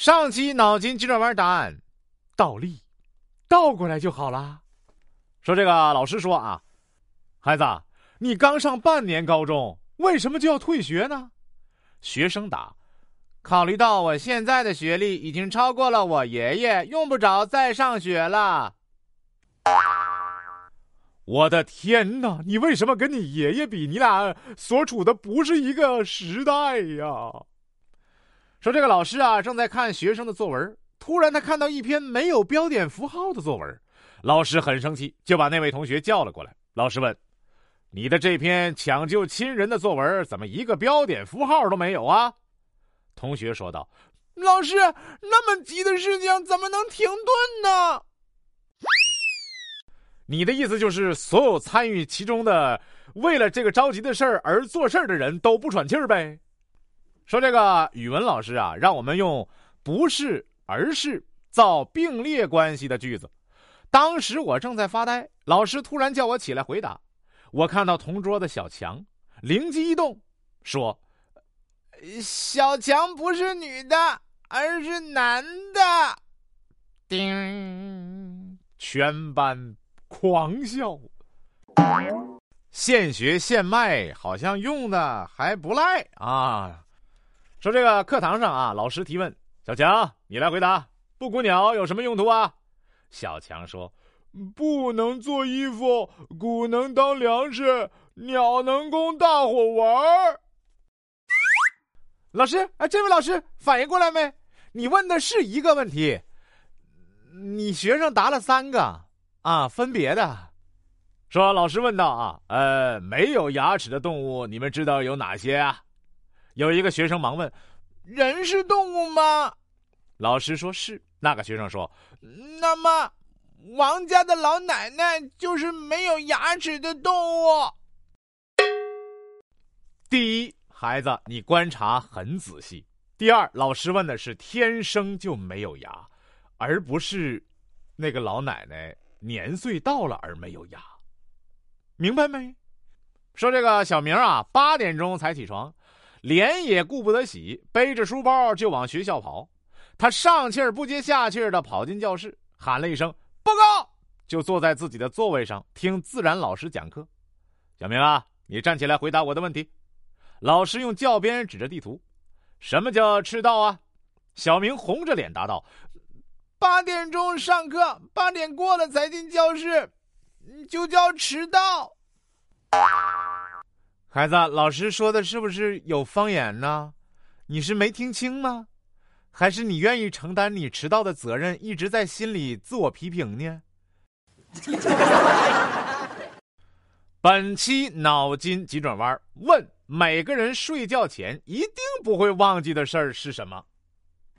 上期脑筋急转弯答案：倒立，倒过来就好啦。说这个老师说啊，孩子，你刚上半年高中，为什么就要退学呢？学生答：考虑到我现在的学历已经超过了我爷爷，用不着再上学了。我的天哪！你为什么跟你爷爷比？你俩所处的不是一个时代呀！说这个老师啊，正在看学生的作文，突然他看到一篇没有标点符号的作文，老师很生气，就把那位同学叫了过来。老师问：“你的这篇抢救亲人的作文，怎么一个标点符号都没有啊？”同学说道：“老师，那么急的事情怎么能停顿呢？”你的意思就是，所有参与其中的、为了这个着急的事儿而做事儿的人都不喘气儿呗？说这个语文老师啊，让我们用“不是”“而是”造并列关系的句子。当时我正在发呆，老师突然叫我起来回答。我看到同桌的小强灵机一动，说：“小强不是女的，而是男的。”叮，全班。狂笑，现学现卖，好像用的还不赖啊！说这个课堂上啊，老师提问：“小强，你来回答，布谷鸟有什么用途啊？”小强说：“布能做衣服，谷能当粮食，鸟能供大伙玩儿。”老师，哎，这位老师反应过来没？你问的是一个问题，你学生答了三个。啊，分别的，说老师问道啊，呃，没有牙齿的动物，你们知道有哪些啊？有一个学生忙问：“人是动物吗？”老师说是。那个学生说：“那么，王家的老奶奶就是没有牙齿的动物。”第一，孩子，你观察很仔细。第二，老师问的是天生就没有牙，而不是那个老奶奶。年岁到了而没有牙，明白没？说这个小明啊，八点钟才起床，脸也顾不得洗，背着书包就往学校跑。他上气儿不接下气儿的跑进教室，喊了一声“报告”，就坐在自己的座位上听自然老师讲课。小明啊，你站起来回答我的问题。老师用教鞭指着地图：“什么叫赤道啊？”小明红着脸答道。八点钟上课，八点过了才进教室，就叫迟到。孩子，老师说的是不是有方言呢？你是没听清吗？还是你愿意承担你迟到的责任，一直在心里自我批评呢？本期脑筋急转弯问：每个人睡觉前一定不会忘记的事儿是什么？